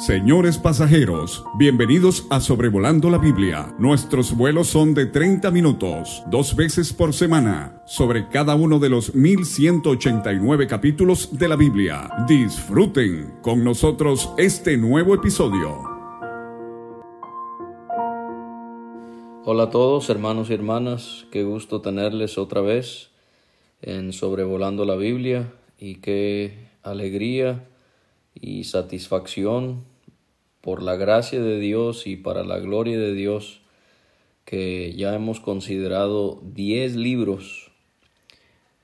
Señores pasajeros, bienvenidos a Sobrevolando la Biblia. Nuestros vuelos son de 30 minutos, dos veces por semana, sobre cada uno de los 1189 capítulos de la Biblia. Disfruten con nosotros este nuevo episodio. Hola a todos, hermanos y hermanas, qué gusto tenerles otra vez en Sobrevolando la Biblia y qué alegría y satisfacción por la gracia de Dios y para la gloria de Dios que ya hemos considerado 10 libros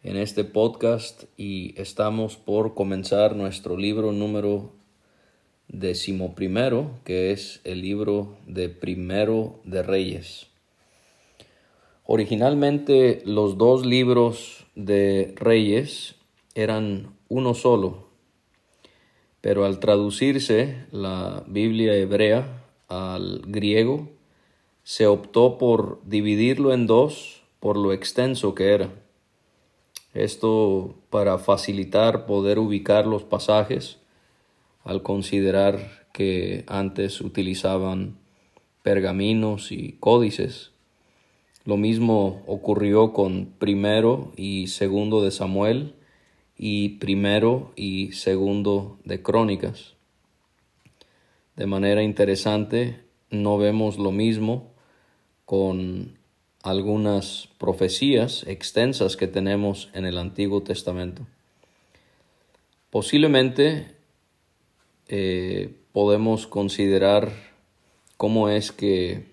en este podcast y estamos por comenzar nuestro libro número decimoprimero, que es el libro de Primero de Reyes. Originalmente los dos libros de Reyes eran uno solo, pero al traducirse la Biblia hebrea al griego, se optó por dividirlo en dos por lo extenso que era. Esto para facilitar poder ubicar los pasajes al considerar que antes utilizaban pergaminos y códices. Lo mismo ocurrió con primero y segundo de Samuel, y primero y segundo de Crónicas. De manera interesante, no vemos lo mismo con algunas profecías extensas que tenemos en el Antiguo Testamento. Posiblemente eh, podemos considerar cómo es que,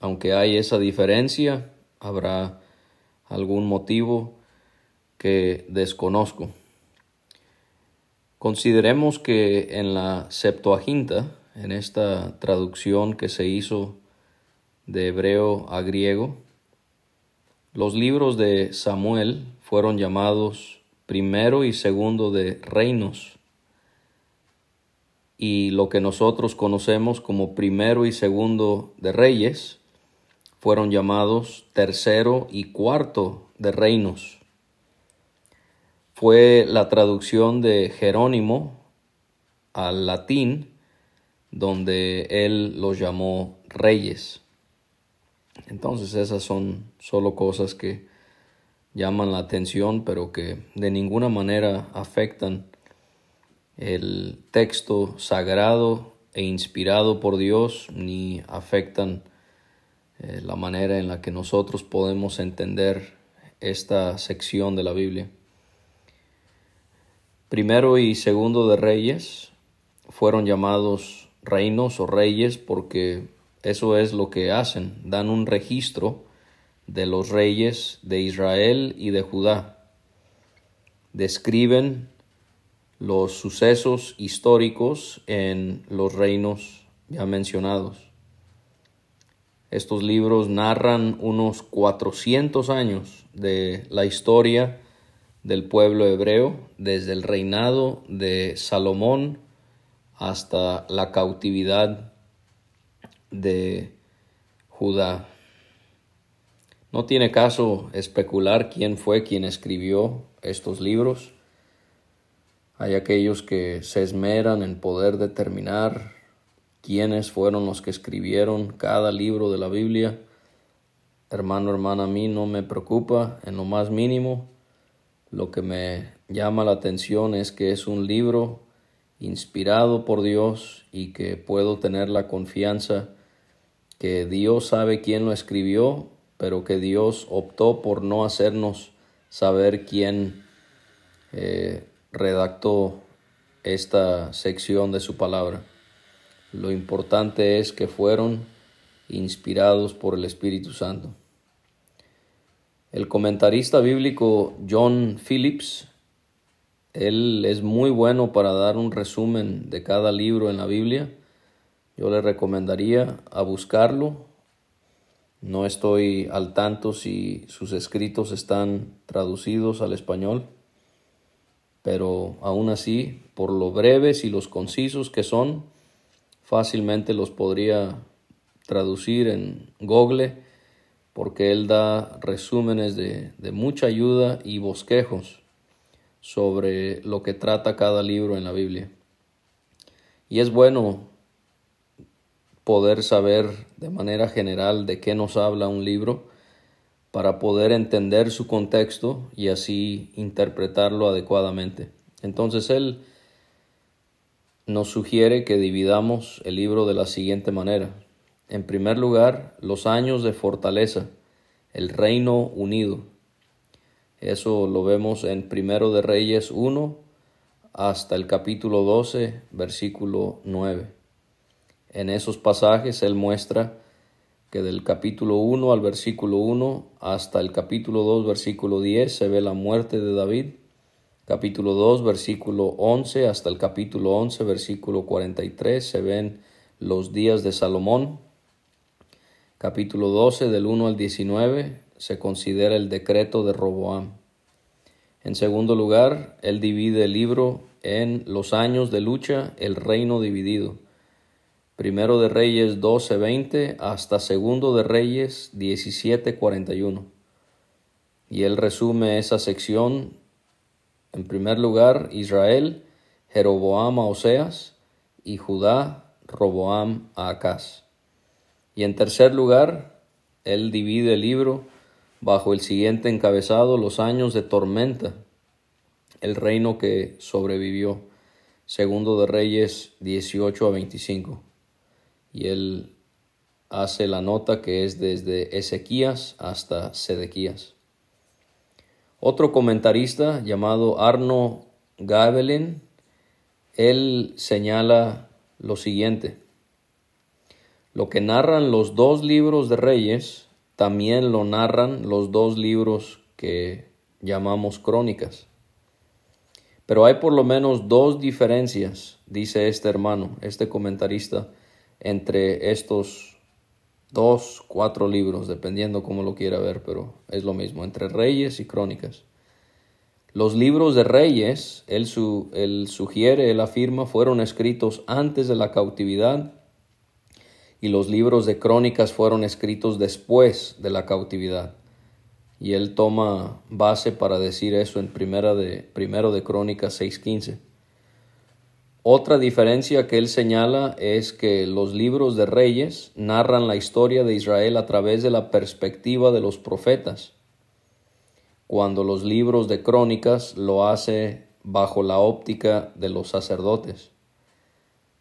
aunque hay esa diferencia, habrá algún motivo que desconozco. Consideremos que en la Septuaginta, en esta traducción que se hizo de hebreo a griego, los libros de Samuel fueron llamados primero y segundo de reinos, y lo que nosotros conocemos como primero y segundo de reyes fueron llamados tercero y cuarto de reinos fue la traducción de Jerónimo al latín, donde él los llamó reyes. Entonces esas son solo cosas que llaman la atención, pero que de ninguna manera afectan el texto sagrado e inspirado por Dios, ni afectan eh, la manera en la que nosotros podemos entender esta sección de la Biblia. Primero y segundo de reyes fueron llamados reinos o reyes porque eso es lo que hacen, dan un registro de los reyes de Israel y de Judá. Describen los sucesos históricos en los reinos ya mencionados. Estos libros narran unos 400 años de la historia del pueblo hebreo desde el reinado de Salomón hasta la cautividad de Judá. No tiene caso especular quién fue quien escribió estos libros. Hay aquellos que se esmeran en poder determinar quiénes fueron los que escribieron cada libro de la Biblia. Hermano, hermana, a mí no me preocupa en lo más mínimo. Lo que me llama la atención es que es un libro inspirado por Dios y que puedo tener la confianza que Dios sabe quién lo escribió, pero que Dios optó por no hacernos saber quién eh, redactó esta sección de su palabra. Lo importante es que fueron inspirados por el Espíritu Santo. El comentarista bíblico John Phillips, él es muy bueno para dar un resumen de cada libro en la Biblia. Yo le recomendaría a buscarlo. No estoy al tanto si sus escritos están traducidos al español, pero aún así, por lo breves y los concisos que son, fácilmente los podría traducir en Google porque él da resúmenes de, mucha ayuda y bosquejos sobre lo que trata cada libro en la Biblia. Y es bueno poder saber de manera general de qué nos habla un libro para poder entender su contexto y así interpretarlo adecuadamente. Entonces él nos sugiere que dividamos el libro de la siguiente manera. En primer lugar, los años de fortaleza, el reino unido. Eso lo vemos en Primero de Reyes 1 hasta el capítulo 12, versículo 9. En esos pasajes él muestra que del capítulo 1 al versículo 1 hasta el capítulo 2, versículo 10 se ve la muerte de David capítulo 2, versículo 11 hasta el capítulo 11, versículo 43, se ven los días de Salomón. Capítulo 12, del 1 al 19, se considera el decreto de Roboam. En segundo lugar, él divide el libro en los años de lucha, el reino dividido. Primero de Reyes 12, 20 hasta segundo de Reyes 17, 41. Y él resume esa sección en primer lugar, Israel, Jeroboam a Oseas y Judá, Roboam a Acaz. Y en tercer lugar, él divide el libro bajo el siguiente encabezado, los años de tormenta, el reino que sobrevivió, segundo de Reyes 18 a 25. Y él hace la nota que es desde Ezequías hasta Sedequías. Otro comentarista llamado Arno Gabelin, él señala lo siguiente. Lo que narran los dos libros de reyes, también lo narran los dos libros que llamamos crónicas. Pero hay por lo menos dos diferencias, dice este hermano, este comentarista, entre estos dos, cuatro libros, dependiendo cómo lo quiera ver, pero es lo mismo, entre reyes y crónicas. Los libros de reyes, él, su, él sugiere, él afirma, fueron escritos antes de la cautividad y los libros de crónicas fueron escritos después de la cautividad. Y él toma base para decir eso en primera de, primero de Crónicas 6.15. Otra diferencia que él señala es que los libros de reyes narran la historia de Israel a través de la perspectiva de los profetas, cuando los libros de crónicas lo hace bajo la óptica de los sacerdotes.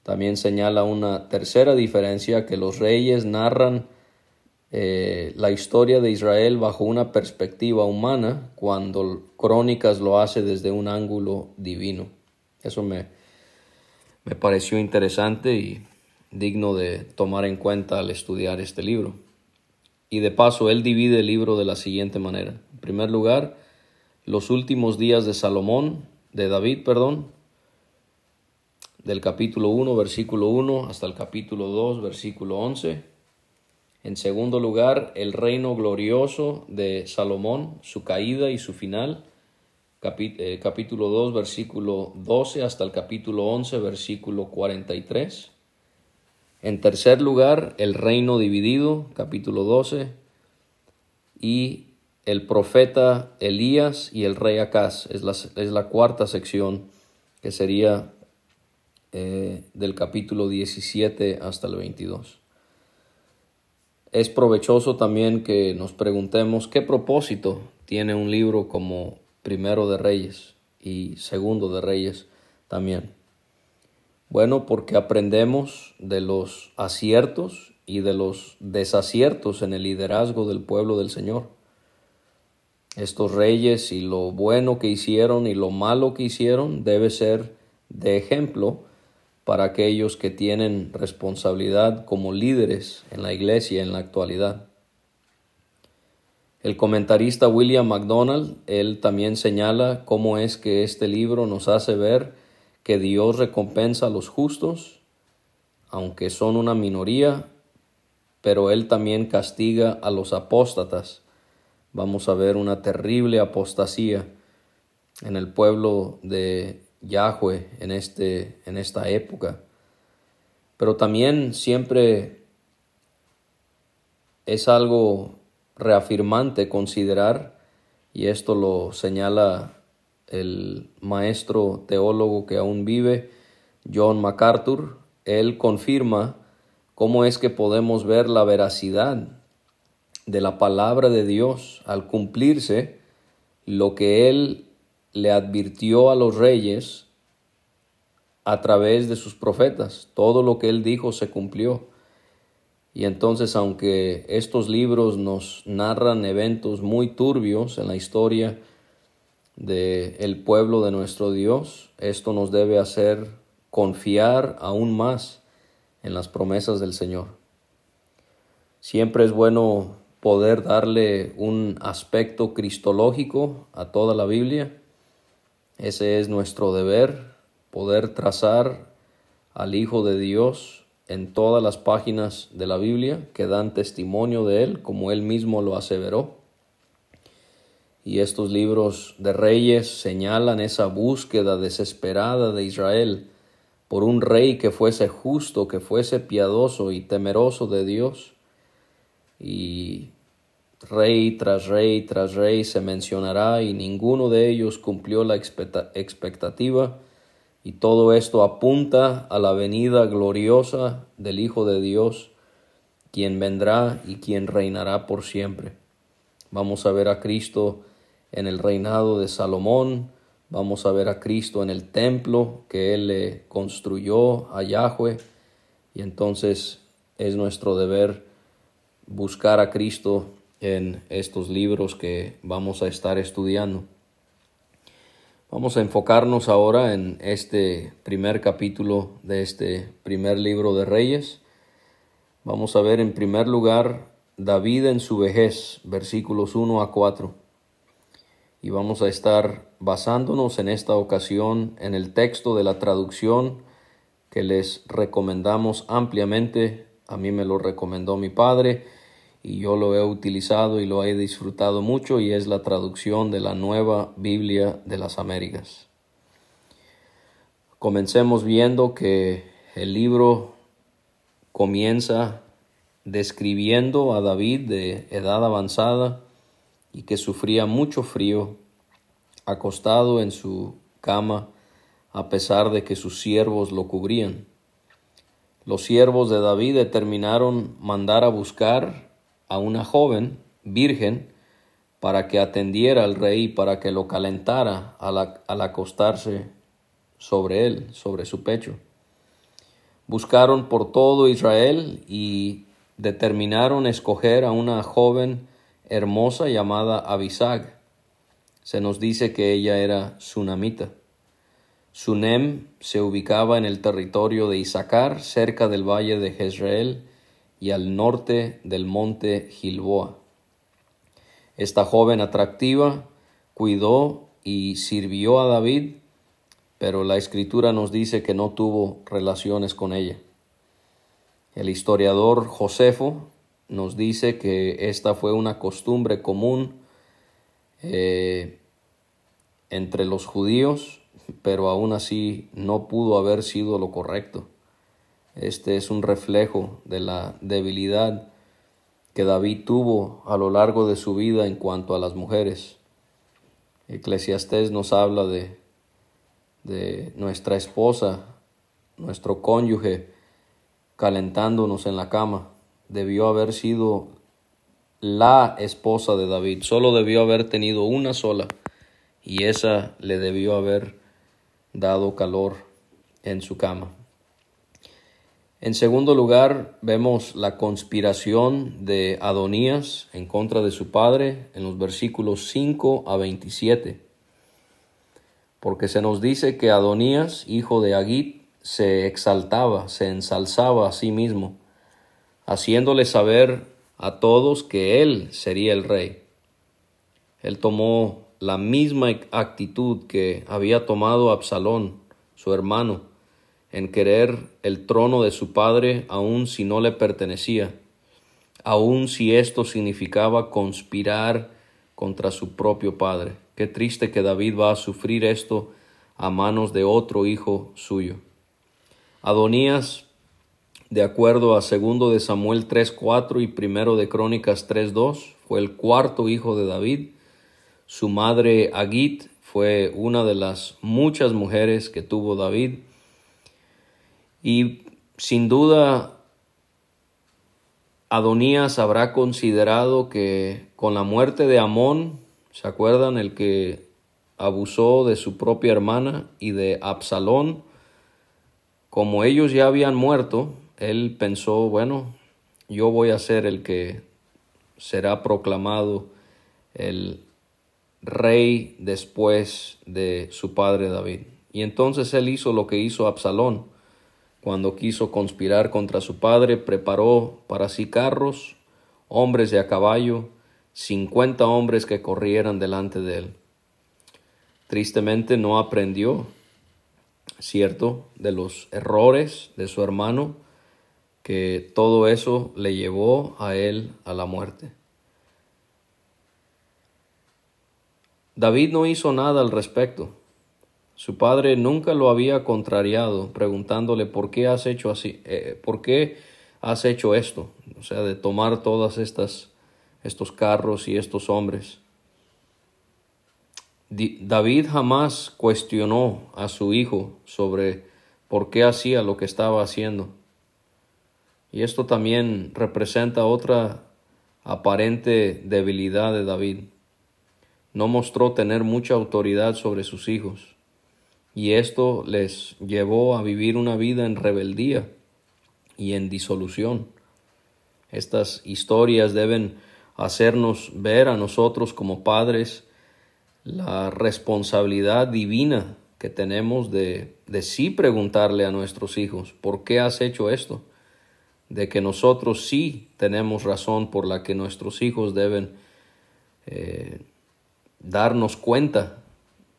También señala una tercera diferencia que los reyes narran eh, la historia de Israel bajo una perspectiva humana, cuando crónicas lo hace desde un ángulo divino. Eso me, me pareció interesante y digno de tomar en cuenta al estudiar este libro. Y de paso, él divide el libro de la siguiente manera. En primer lugar, los últimos días de Salomón, de David, perdón, del capítulo 1, versículo 1 hasta el capítulo 2, versículo 11. En segundo lugar, el reino glorioso de Salomón, su caída y su final. Eh, capítulo 2, versículo 12 hasta el capítulo 11, versículo 43. En tercer lugar, el reino dividido, capítulo 12, y el profeta Elías y el rey Acaz, es la, es la cuarta sección, que sería eh, del capítulo 17 hasta el 22. Es provechoso también que nos preguntemos qué propósito tiene un libro como primero de Reyes y segundo de Reyes también. Bueno, porque aprendemos de los aciertos y de los desaciertos en el liderazgo del pueblo del Señor. Estos reyes y lo bueno que hicieron y lo malo que hicieron debe ser de ejemplo para aquellos que tienen responsabilidad como líderes en la iglesia en la actualidad. El comentarista William MacDonald, él también señala cómo es que este libro nos hace ver que Dios recompensa a los justos, aunque son una minoría, pero él también castiga a los apóstatas. Vamos a ver una terrible apostasía en el pueblo de Yahweh en, este, en esta época. Pero también siempre es algo reafirmante considerar, y esto lo señala el maestro teólogo que aún vive, John MacArthur, él confirma cómo es que podemos ver la veracidad de la palabra de Dios al cumplirse lo que él le advirtió a los reyes a través de sus profetas. Todo lo que él dijo se cumplió. Y entonces, aunque estos libros nos narran eventos muy turbios en la historia del el pueblo de nuestro Dios, esto nos debe hacer confiar aún más en las promesas del Señor. Siempre es bueno poder darle un aspecto cristológico a toda la Biblia. Ese es nuestro deber, poder trazar al Hijo de Dios en todas las páginas de la Biblia que dan testimonio de Él, como Él mismo lo aseveró. Y estos libros de reyes señalan esa búsqueda desesperada de Israel por un rey que fuese justo, que fuese piadoso y temeroso de Dios. Y rey tras rey tras rey se mencionará y ninguno de ellos cumplió la expectativa. Y todo esto apunta a la venida gloriosa del Hijo de Dios, quien vendrá y quien reinará por siempre. Vamos a ver a Cristo en el reinado de Salomón, vamos a ver a Cristo en el templo que Él le construyó a Yahweh, y entonces es nuestro deber buscar a Cristo en estos libros que vamos a estar estudiando. Vamos a enfocarnos ahora en este primer capítulo de este primer libro de Reyes. Vamos a ver en primer lugar David en su vejez, versículos 1 a 4. Y vamos a estar basándonos en esta ocasión en el texto de la traducción que les recomendamos ampliamente. A mí me lo recomendó mi padre y yo lo he utilizado y lo he disfrutado mucho y es la traducción de la nueva Biblia de las Américas. Comencemos viendo que el libro comienza describiendo a David de edad avanzada y que sufría mucho frío acostado en su cama a pesar de que sus siervos lo cubrían. Los siervos de David determinaron mandar a buscar a una joven virgen para que atendiera al rey, para que lo calentara al, acostarse sobre él, sobre su pecho. Buscaron por todo Israel y determinaron escoger a una joven hermosa llamada Abisag. Se nos dice que ella era sunamita. Sunem se ubicaba en el territorio de Isaacar, cerca del valle de Jezreel, y al norte del monte Gilboa. Esta joven atractiva cuidó y sirvió a David, pero la escritura nos dice que no tuvo relaciones con ella. El historiador Josefo nos dice que esta fue una costumbre común eh, entre los judíos, pero aún así no pudo haber sido lo correcto. Este es un reflejo de la debilidad que David tuvo a lo largo de su vida en cuanto a las mujeres. Eclesiastés nos habla de, de nuestra esposa, nuestro cónyuge, calentándonos en la cama. Debió haber sido la esposa de David. Solo debió haber tenido una sola y esa le debió haber dado calor en su cama. En segundo lugar, vemos la conspiración de Adonías en contra de su padre en los versículos 5 a 27. Porque se nos dice que Adonías, hijo de Agit, se exaltaba, se ensalzaba a sí mismo, haciéndole saber a todos que él sería el rey. Él tomó la misma actitud que había tomado Absalón, su hermano, en querer el trono de su padre aun si no le pertenecía, aun si esto significaba conspirar contra su propio padre. Qué triste que David va a sufrir esto a manos de otro hijo suyo. Adonías, de acuerdo a segundo de Samuel 3:4 y primero de Crónicas 3:2, fue el cuarto hijo de David. Su madre Agit fue una de las muchas mujeres que tuvo David y sin duda, Adonías habrá considerado que con la muerte de Amón, ¿se acuerdan? El que abusó de su propia hermana y de Absalón, como ellos ya habían muerto, él pensó, bueno, yo voy a ser el que será proclamado el rey después de su padre David. Y entonces él hizo lo que hizo Absalón. Cuando quiso conspirar contra su padre, preparó para sí carros, hombres de a caballo, cincuenta hombres que corrieran delante de él. Tristemente no aprendió, cierto, de los errores de su hermano, que todo eso le llevó a él a la muerte. David no hizo nada al respecto. Su padre nunca lo había contrariado, preguntándole por qué has hecho así, eh, por qué has hecho esto, o sea, de tomar todas estas estos carros y estos hombres. David jamás cuestionó a su hijo sobre por qué hacía lo que estaba haciendo. Y esto también representa otra aparente debilidad de David. No mostró tener mucha autoridad sobre sus hijos, y esto les llevó a vivir una vida en rebeldía y en disolución. Estas historias deben hacernos ver a nosotros como padres la responsabilidad divina que tenemos de, de sí preguntarle a nuestros hijos, ¿por qué has hecho esto? de que nosotros sí tenemos razón por la que nuestros hijos deben eh, darnos cuenta.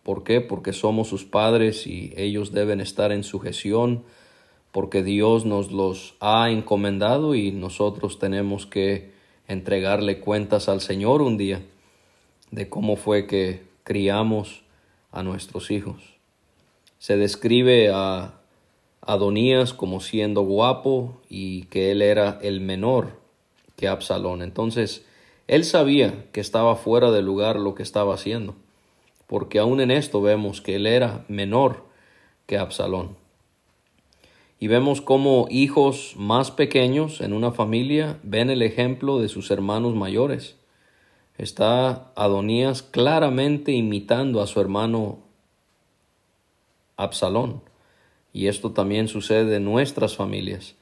¿Por qué? Porque somos sus padres y ellos deben estar en sujeción, porque Dios nos los ha encomendado y nosotros tenemos que entregarle cuentas al Señor un día de cómo fue que criamos a nuestros hijos. Se describe a Adonías como siendo guapo y que él era el menor que Absalón. Entonces, él sabía que estaba fuera de lugar lo que estaba haciendo, porque aún en esto vemos que él era menor que Absalón. Y vemos cómo hijos más pequeños en una familia ven el ejemplo de sus hermanos mayores. Está Adonías claramente imitando a su hermano Absalón. Y esto también sucede en nuestras familias.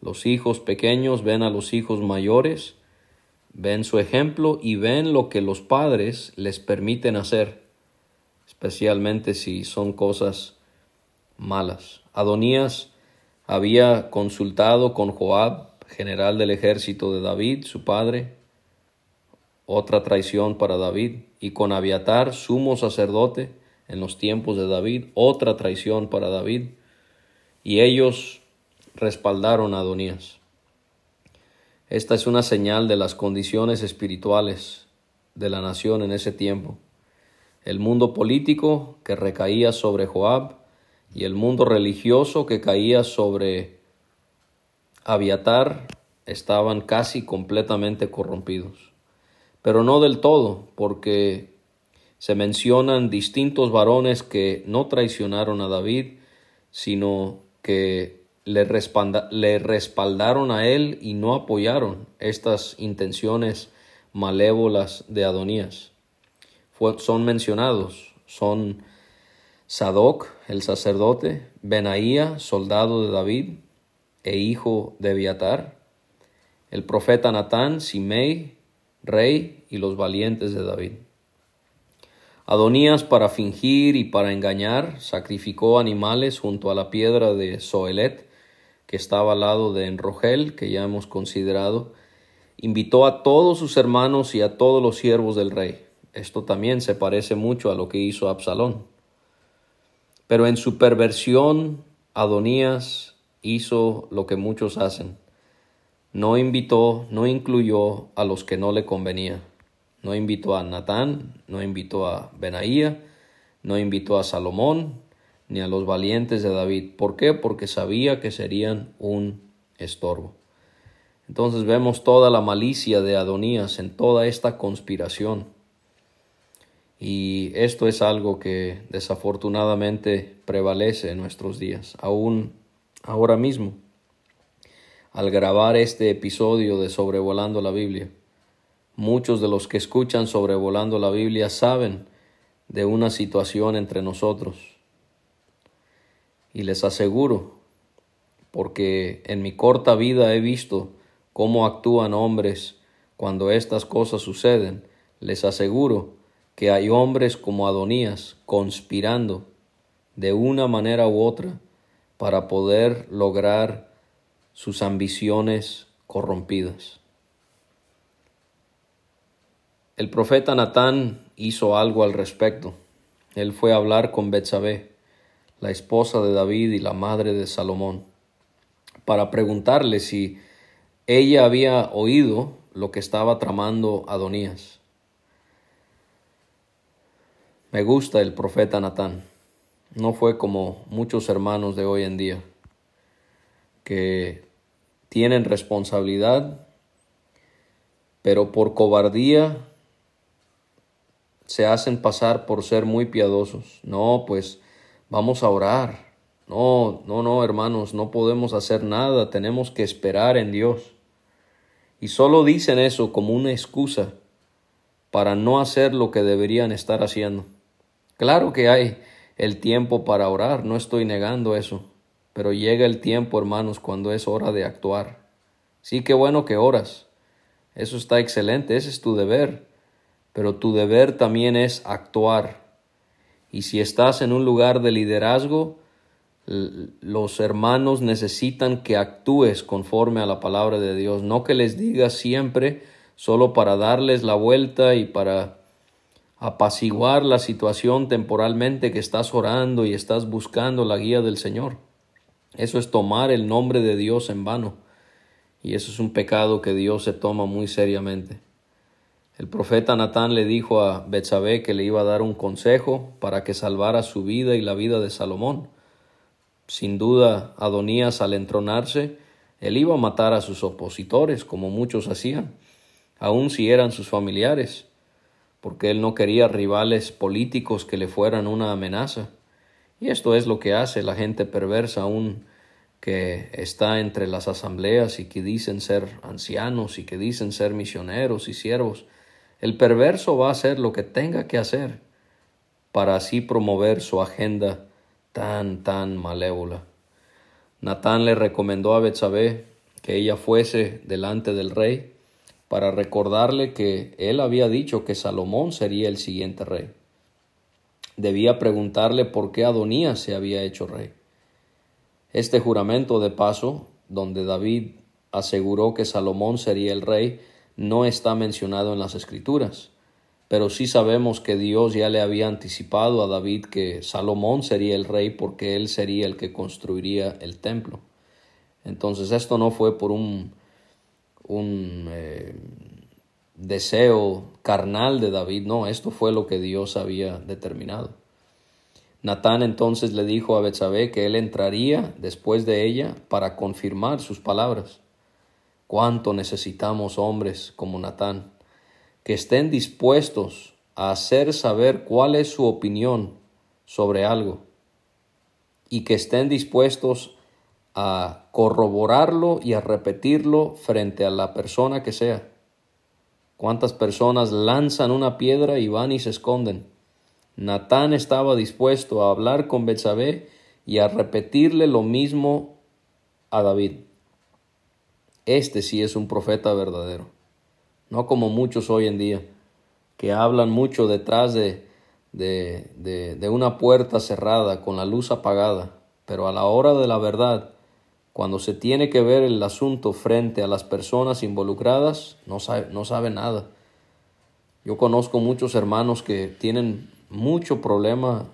Los hijos pequeños ven a los hijos mayores, ven su ejemplo y ven lo que los padres les permiten hacer, especialmente si son cosas malas. Adonías había consultado con Joab, general del ejército de David, su padre, otra traición para David, y con Abiatar, sumo sacerdote, en los tiempos de David, otra traición para David y ellos respaldaron a Adonías. Esta es una señal de las condiciones espirituales de la nación en ese tiempo. El mundo político que recaía sobre Joab y el mundo religioso que caía sobre Abiatar estaban casi completamente corrompidos. Pero no del todo, porque se mencionan distintos varones que no traicionaron a David, sino que le, le respaldaron a él y no apoyaron estas intenciones malévolas de Adonías. Son mencionados, son Sadoc, el sacerdote, Benaía, soldado de David e hijo de Abiatar, el profeta Natán, Simei, rey y los valientes de David. Adonías, para fingir y para engañar, sacrificó animales junto a la piedra de Soelet, que estaba al lado de Enrogel, que ya hemos considerado. Invitó a todos sus hermanos y a todos los siervos del rey. Esto también se parece mucho a lo que hizo Absalón. Pero en su perversión, Adonías hizo lo que muchos hacen. No invitó, no incluyó a los que no le convenía. No invitó a Natán, no invitó a Benaía, no invitó a Salomón, ni a los valientes de David. ¿Por qué? Porque sabía que serían un estorbo. Entonces vemos toda la malicia de Adonías en toda esta conspiración. Y esto es algo que desafortunadamente prevalece en nuestros días, aún ahora mismo. al grabar este episodio de Sobrevolando la Biblia. Muchos de los que escuchan Sobrevolando la Biblia saben de una situación entre nosotros. Y les aseguro, porque en mi corta vida he visto cómo actúan hombres cuando estas cosas suceden, les aseguro que hay hombres como Adonías conspirando de una manera u otra para poder lograr sus ambiciones corrompidas. El profeta Natán hizo algo al respecto. Él fue a hablar con Betsabé, la esposa de David y la madre de Salomón, para preguntarle si ella había oído lo que estaba tramando Adonías. Me gusta el profeta Natán. No fue como muchos hermanos de hoy en día que tienen responsabilidad, pero por cobardía se hacen pasar por ser muy piadosos. No, pues vamos a orar. No, no, no, hermanos, no podemos hacer nada, tenemos que esperar en Dios. Y solo dicen eso como una excusa para no hacer lo que deberían estar haciendo. Claro que hay el tiempo para orar, no estoy negando eso, pero llega el tiempo, hermanos, cuando es hora de actuar. Sí, qué bueno que oras. Eso está excelente, ese es tu deber. Pero tu deber también es actuar. Y si estás en un lugar de liderazgo, los hermanos necesitan que actúes conforme a la palabra de Dios, no que les digas siempre solo para darles la vuelta y para apaciguar la situación temporalmente que estás orando y estás buscando la guía del Señor. Eso es tomar el nombre de Dios en vano. Y eso es un pecado que Dios se toma muy seriamente. El profeta Natán le dijo a Betsabé que le iba a dar un consejo para que salvara su vida y la vida de Salomón. Sin duda, Adonías al entronarse, él iba a matar a sus opositores, como muchos hacían, aun si eran sus familiares, porque él no quería rivales políticos que le fueran una amenaza. Y esto es lo que hace la gente perversa aún que está entre las asambleas y que dicen ser ancianos y que dicen ser misioneros y siervos. El perverso va a hacer lo que tenga que hacer para así promover su agenda tan, tan malévola. Natán le recomendó a Betsabé que ella fuese delante del rey para recordarle que él había dicho que Salomón sería el siguiente rey debía preguntarle por qué Adonías se había hecho rey. Este juramento de paso, donde David aseguró que Salomón sería el rey, no está mencionado en las escrituras, pero sí sabemos que Dios ya le había anticipado a David que Salomón sería el rey porque él sería el que construiría el templo. Entonces esto no fue por un, un eh, deseo carnal de David, no, esto fue lo que Dios había determinado. Natán entonces le dijo a Betsabé que él entraría después de ella para confirmar sus palabras. Cuánto necesitamos hombres como Natán, que estén dispuestos a hacer saber cuál es su opinión sobre algo y que estén dispuestos a corroborarlo y a repetirlo frente a la persona que sea. ¿Cuántas personas lanzan una piedra y van y se esconden? Natán estaba dispuesto a hablar con Betsabé y a repetirle lo mismo a David. Este sí es un profeta verdadero, no como muchos hoy en día, que hablan mucho detrás de, de, de, de una puerta cerrada, con la luz apagada, pero a la hora de la verdad cuando se tiene que ver el asunto frente a las personas involucradas, no sabe, no sabe nada. Yo conozco muchos hermanos que tienen mucho problema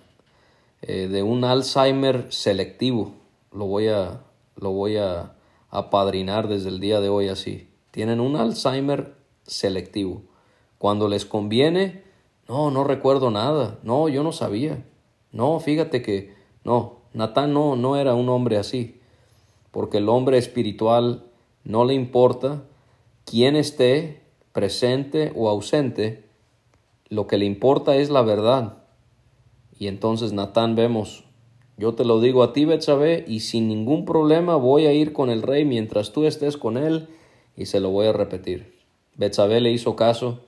eh, de un Alzheimer selectivo. Lo voy a, lo voy a apadrinar desde el día de hoy así. Tienen un Alzheimer selectivo. Cuando les conviene, no, no recuerdo nada. No, yo no sabía. No, fíjate que no, Natán no, no era un hombre así porque el hombre espiritual no le importa quién esté presente o ausente, lo que le importa es la verdad. Y entonces Natán vemos, Yo te lo digo a ti, Betsabé, y sin ningún problema voy a ir con el rey mientras tú estés con él, y se lo voy a repetir. Betsabé le hizo caso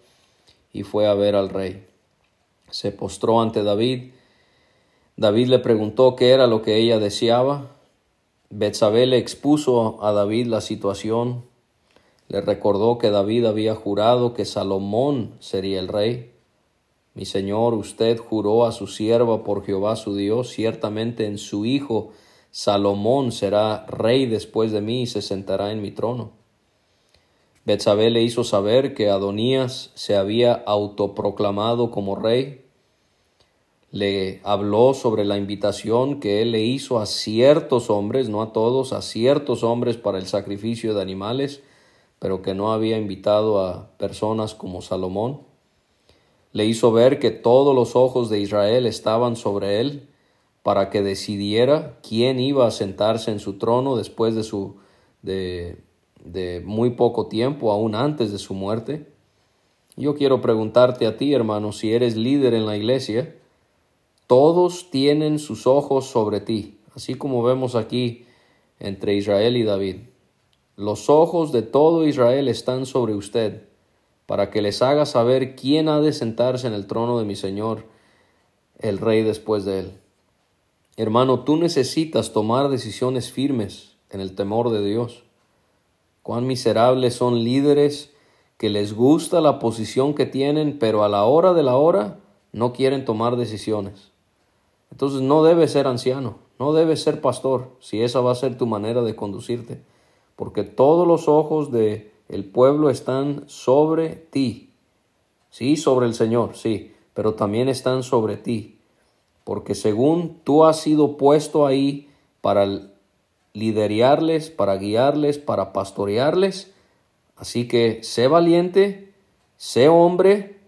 y fue a ver al rey. Se postró ante David. David le preguntó qué era lo que ella deseaba. Betsabé le expuso a David la situación. Le recordó que David había jurado que Salomón sería el rey. Mi señor, usted juró a su sierva por Jehová su Dios, ciertamente en su hijo Salomón será rey después de mí y se sentará en mi trono. Betsabé le hizo saber que Adonías se había autoproclamado como rey. Le habló sobre la invitación que él le hizo a ciertos hombres, no a todos, a ciertos hombres para el sacrificio de animales, pero que no había invitado a personas como Salomón le hizo ver que todos los ojos de Israel estaban sobre él para que decidiera quién iba a sentarse en su trono después de su de, de muy poco tiempo, aún antes de su muerte. Yo quiero preguntarte a ti, hermano, si eres líder en la iglesia, todos tienen sus ojos sobre ti, así como vemos aquí entre Israel y David. Los ojos de todo Israel están sobre usted para que les haga saber quién ha de sentarse en el trono de mi Señor, el Rey después de él. Hermano, tú necesitas tomar decisiones firmes en el temor de Dios. Cuán miserables son líderes que les gusta la posición que tienen, pero a la hora de la hora no quieren tomar decisiones. Entonces no debes ser anciano, no debes ser pastor, si esa va a ser tu manera de conducirte, porque todos los ojos de el pueblo están sobre ti. Sí, sobre el Señor, sí, pero también están sobre ti. Porque según tú has sido puesto ahí para liderarles, para guiarles, para pastorearles, así que sé valiente, sé hombre,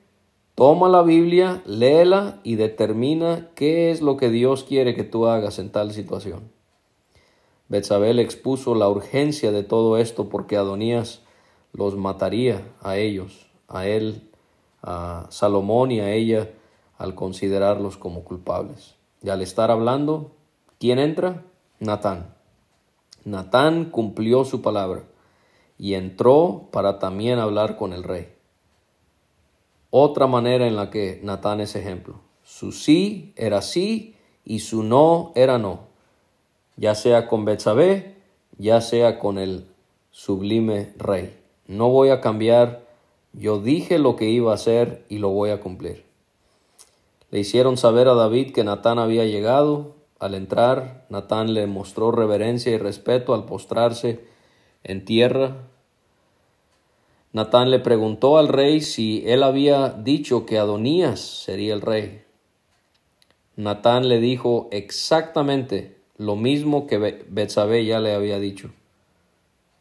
toma la Biblia, léela y determina qué es lo que Dios quiere que tú hagas en tal situación. Betsabel expuso la urgencia de todo esto porque Adonías los mataría a ellos, a él, a Salomón y a ella, al considerarlos como culpables. Y al estar hablando, ¿quién entra? Natán. Natán cumplió su palabra y entró para también hablar con el rey. Otra manera en la que Natán es ejemplo. Su sí era sí y su no era no. Ya sea con Betsabé, ya sea con el sublime rey. No voy a cambiar, yo dije lo que iba a hacer y lo voy a cumplir. Le hicieron saber a David que Natán había llegado. Al entrar, Natán le mostró reverencia y respeto al postrarse en tierra. Natán le preguntó al rey si él había dicho que Adonías sería el rey. Natán le dijo exactamente lo mismo que Betsabé ya le había dicho.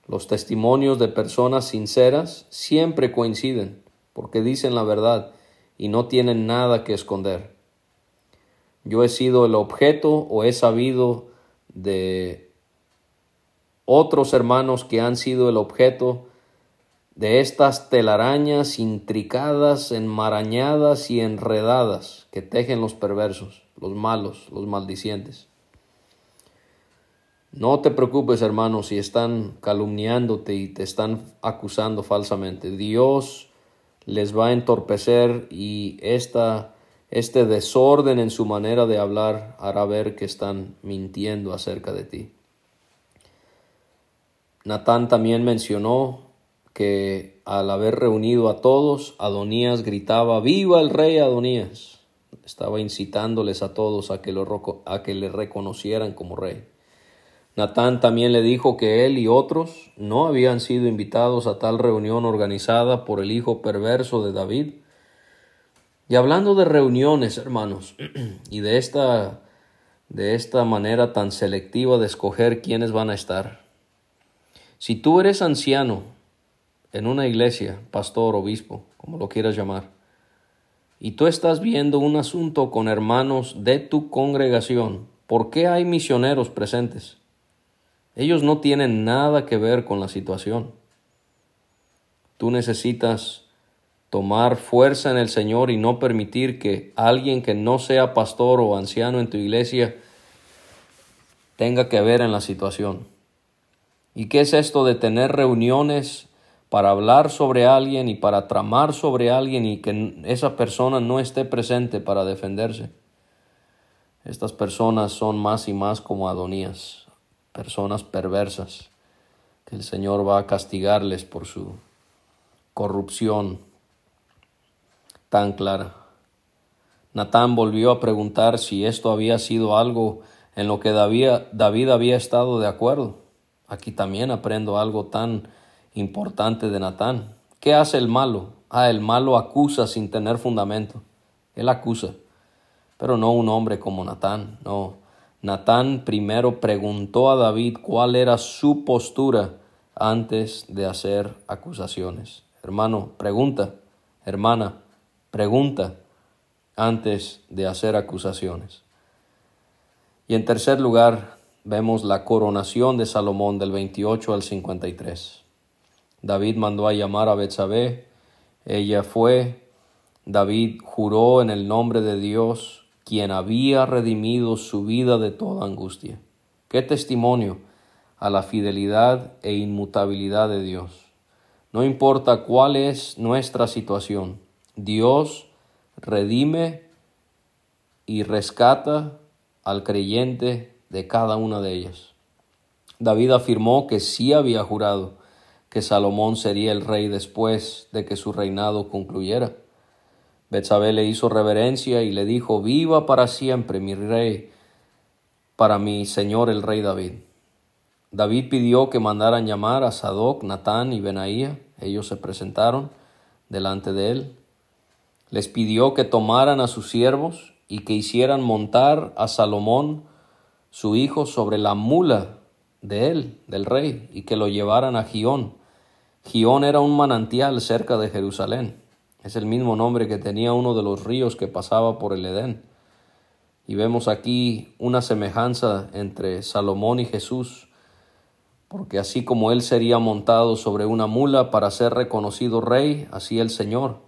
Los testimonios de personas sinceras siempre coinciden porque dicen la verdad y no tienen nada que esconder. Yo he sido el objeto o he sabido de otros hermanos que han sido el objeto de estas telarañas intricadas, enmarañadas y enredadas que tejen los perversos, los malos, los maldicientes. No te preocupes, hermano, si están calumniándote y te están acusando falsamente. Dios les va a entorpecer y esta, este desorden en su manera de hablar hará ver que están mintiendo acerca de ti. Natán también mencionó que al haber reunido a todos, Adonías gritaba, ¡Viva el rey Adonías! Estaba incitándoles a todos a que, lo, a que le reconocieran como rey. Natán también le dijo que él y otros no habían sido invitados a tal reunión organizada por el hijo perverso de David. Y hablando de reuniones, hermanos, y de esta de esta manera tan selectiva de escoger quiénes van a estar. Si tú eres anciano en una iglesia, pastor, obispo, como lo quieras llamar, y tú estás viendo un asunto con hermanos de tu congregación, ¿por qué hay misioneros presentes? Ellos no tienen nada que ver con la situación. Tú necesitas tomar fuerza en el Señor y no permitir que alguien que no sea pastor o anciano en tu iglesia tenga que ver en la situación. ¿Y qué es esto de tener reuniones para hablar sobre alguien y para tramar sobre alguien y que esa persona no esté presente para defenderse? Estas personas son más y más como Adonías, personas perversas, que el Señor va a castigarles por su corrupción tan clara. Natán volvió a preguntar si esto había sido algo en lo que David, había estado de acuerdo. Aquí también aprendo algo tan importante de Natán. ¿Qué hace el malo? Ah, el malo acusa sin tener fundamento. Él acusa, pero no un hombre como Natán, no. Natán primero preguntó a David cuál era su postura antes de hacer acusaciones. Hermano, pregunta. Hermana, pregunta antes de hacer acusaciones. Y en tercer lugar, vemos la coronación de Salomón del 28 al 53. David mandó a llamar a Betsabé, ella fue, David juró en el nombre de Dios, quien había redimido su vida de toda angustia. Qué testimonio a la fidelidad e inmutabilidad de Dios. No importa cuál es nuestra situación, Dios redime y rescata al creyente de cada una de ellas. David afirmó que sí había jurado que Salomón sería el rey después de que su reinado concluyera. Betsabé le hizo reverencia y le dijo, Viva para siempre mi rey, para mi señor el rey David. David pidió que mandaran llamar a Sadoc, Natán y Benaía. Ellos se presentaron delante de él. Les pidió que tomaran a sus siervos y que hicieran montar a Salomón, su hijo, sobre la mula de él, del rey, y que lo llevaran a Gión. Gión era un manantial cerca de Jerusalén. Es el mismo nombre que tenía uno de los ríos que pasaba por el Edén. Y vemos aquí una semejanza entre Salomón y Jesús, porque así como él sería montado sobre una mula para ser reconocido rey, así el Señor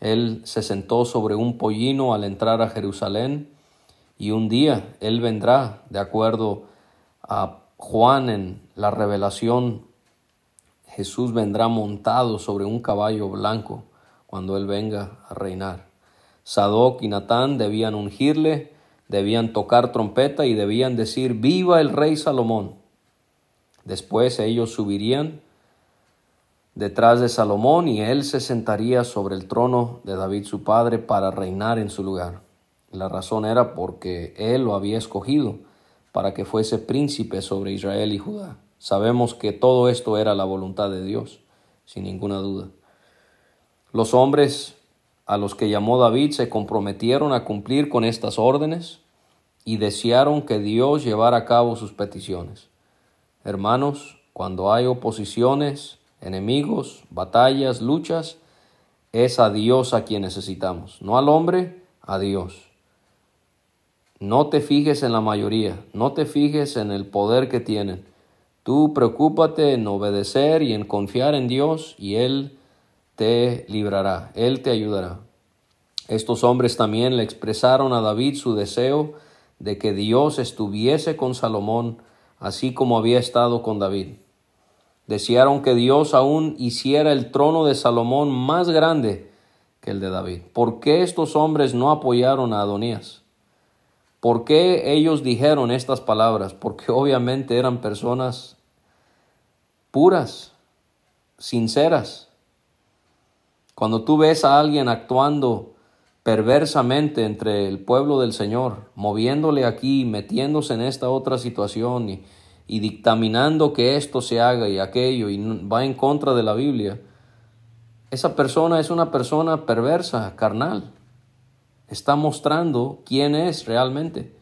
él se sentó sobre un pollino al entrar a Jerusalén y un día Él vendrá, de acuerdo a Juan en la revelación, Jesús vendrá montado sobre un caballo blanco cuando Él venga a reinar. Sadoc y Natán debían ungirle, debían tocar trompeta y debían decir, viva el rey Salomón. Después ellos subirían detrás de Salomón y él se sentaría sobre el trono de David su padre para reinar en su lugar. La razón era porque él lo había escogido para que fuese príncipe sobre Israel y Judá. Sabemos que todo esto era la voluntad de Dios, sin ninguna duda. Los hombres a los que llamó David se comprometieron a cumplir con estas órdenes y desearon que Dios llevara a cabo sus peticiones. Hermanos, cuando hay oposiciones, enemigos, batallas, luchas, es a Dios a quien necesitamos, no al hombre, a Dios. No te fijes en la mayoría, no te fijes en el poder que tienen. Tú preocúpate en obedecer y en confiar en Dios y Él te librará, Él te ayudará. Estos hombres también le expresaron a David su deseo de que Dios estuviese con Salomón, así como había estado con David. Desearon que Dios aún hiciera el trono de Salomón más grande que el de David. ¿Por qué estos hombres no apoyaron a Adonías? ¿Por qué ellos dijeron estas palabras? Porque obviamente eran personas puras, sinceras. Cuando tú ves a alguien actuando perversamente entre el pueblo del Señor, moviéndole aquí, metiéndose en esta otra situación y, y dictaminando que esto se haga y aquello y va en contra de la Biblia, esa persona es una persona perversa, carnal. Está mostrando quién es realmente.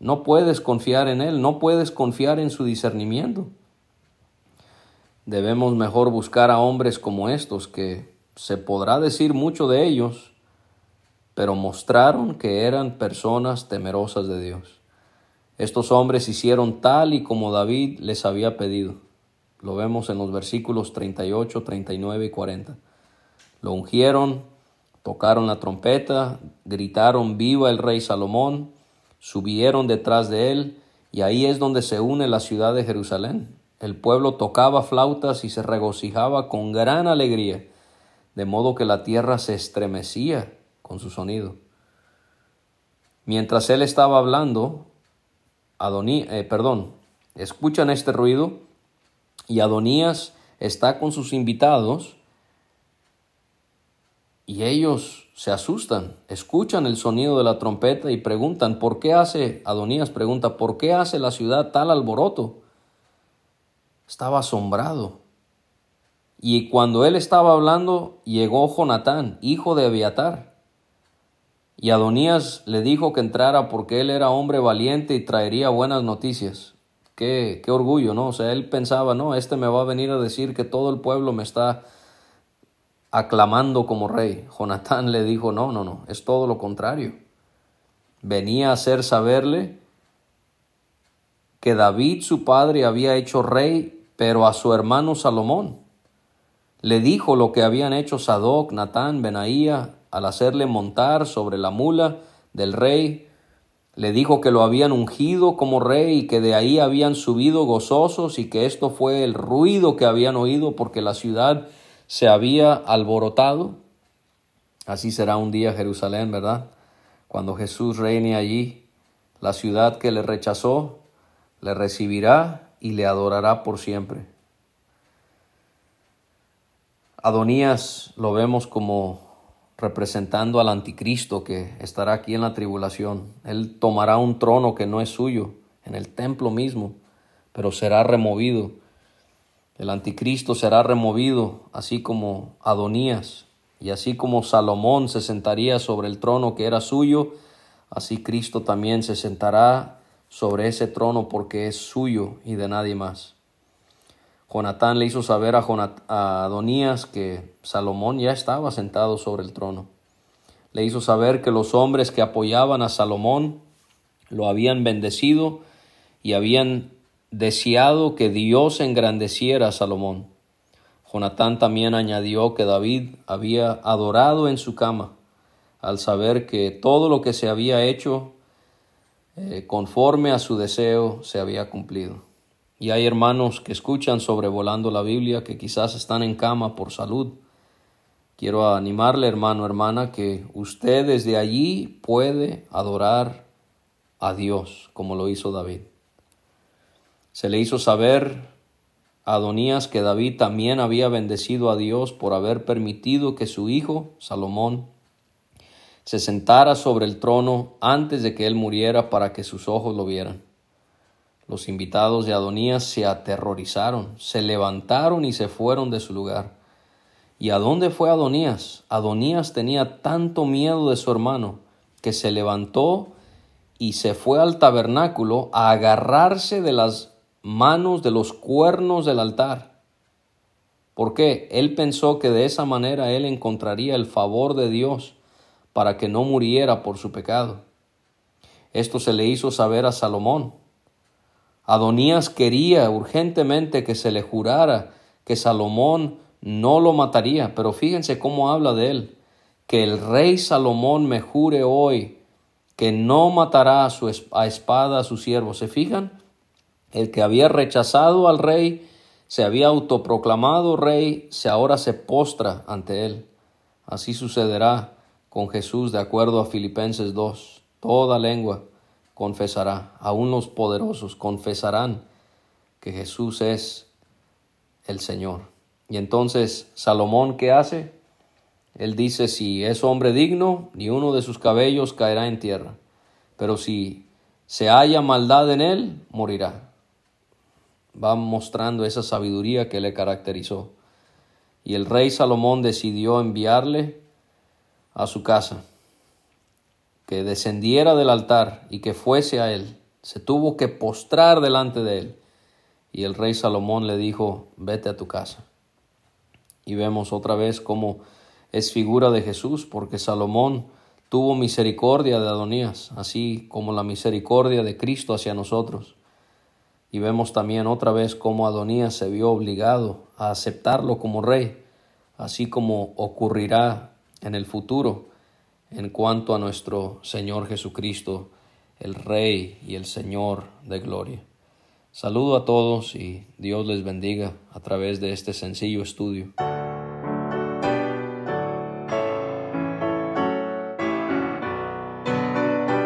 No puedes confiar en él, no puedes confiar en su discernimiento. Debemos mejor buscar a hombres como estos que se podrá decir mucho de ellos, pero mostraron que eran personas temerosas de Dios. Estos hombres hicieron tal y como David les había pedido. Lo vemos en los versículos 38, 39 y 40. Lo ungieron, tocaron la trompeta, gritaron viva el rey Salomón, subieron detrás de él y ahí es donde se une la ciudad de Jerusalén. El pueblo tocaba flautas y se regocijaba con gran alegría, de modo que la tierra se estremecía con su sonido. Mientras él estaba hablando, Adoní, eh, perdón, escuchan este ruido y Adonías está con sus invitados y ellos se asustan, escuchan el sonido de la trompeta y preguntan, ¿por qué hace, Adonías pregunta, ¿por qué hace la ciudad tal alboroto? Estaba asombrado. Y cuando él estaba hablando, llegó Jonatán, hijo de Abiatar. Y Adonías le dijo que entrara porque él era hombre valiente y traería buenas noticias. Qué, qué orgullo, ¿no? O sea, él pensaba, no, este me va a venir a decir que todo el pueblo me está aclamando como rey. Jonatán le dijo, no, no, no, es todo lo contrario. Venía a hacer saberle que David su padre había hecho rey, pero a su hermano Salomón. Le dijo lo que habían hecho Sadoc, Natán, Benaía, al hacerle montar sobre la mula del rey. Le dijo que lo habían ungido como rey y que de ahí habían subido gozosos y que esto fue el ruido que habían oído porque la ciudad se había alborotado. Así será un día Jerusalén, ¿verdad? Cuando Jesús reine allí, la ciudad que le rechazó, le recibirá y le adorará por siempre. Adonías lo vemos como representando al anticristo que estará aquí en la tribulación. Él tomará un trono que no es suyo en el templo mismo, pero será removido el anticristo será removido, así como Adonías, y así como Salomón se sentaría sobre el trono que era suyo, así Cristo también se sentará sobre ese trono porque es suyo y de nadie más. Jonatán le hizo saber a, a Adonías que Salomón ya estaba sentado sobre el trono. Le hizo saber que los hombres que apoyaban a Salomón lo habían bendecido y habían deseado que Dios engrandeciera a Salomón. Jonatán también añadió que David había adorado en su cama al saber que todo lo que se había hecho eh, conforme a su deseo se había cumplido. Y hay hermanos que escuchan sobrevolando la Biblia que quizás están en cama por salud. Quiero animarle, hermano, hermana, que usted desde allí puede adorar a Dios como lo hizo David. Se le hizo saber a Adonías que David también había bendecido a Dios por haber permitido que su hijo, Salomón, se sentara sobre el trono antes de que él muriera para que sus ojos lo vieran. Los invitados de Adonías se aterrorizaron, se levantaron y se fueron de su lugar. ¿Y a dónde fue Adonías? Adonías tenía tanto miedo de su hermano que se levantó y se fue al tabernáculo a agarrarse de las manos de los cuernos del altar. ¿Por qué? Él pensó que de esa manera él encontraría el favor de Dios para que no muriera por su pecado. Esto se le hizo saber a Salomón. Adonías quería urgentemente que se le jurara que Salomón no lo mataría, pero fíjense cómo habla de él, que el rey Salomón me jure hoy que no matará a, su, a espada a su siervo. ¿Se fijan? El que había rechazado al rey, se había autoproclamado rey, se ahora se postra ante él. Así sucederá con Jesús de acuerdo a Filipenses 2. Toda lengua confesará, aún los poderosos confesarán que Jesús es el Señor. Y entonces, Salomón, ¿qué hace? Él dice, si es hombre digno, ni uno de sus cabellos caerá en tierra. Pero si se haya maldad en él, morirá va mostrando esa sabiduría que le caracterizó. Y el rey Salomón decidió enviarle a su casa, que descendiera del altar y que fuese a él. Se tuvo que postrar delante de él. Y el rey Salomón le dijo, vete a tu casa. Y vemos otra vez cómo es figura de Jesús, porque Salomón tuvo misericordia de Adonías, así como la misericordia de Cristo hacia nosotros. Y vemos también otra vez cómo Adonías se vio obligado a aceptarlo como rey, así como ocurrirá en el futuro en cuanto a nuestro Señor Jesucristo el Rey y el Señor de gloria. Saludo a todos y Dios les bendiga a través de este sencillo estudio.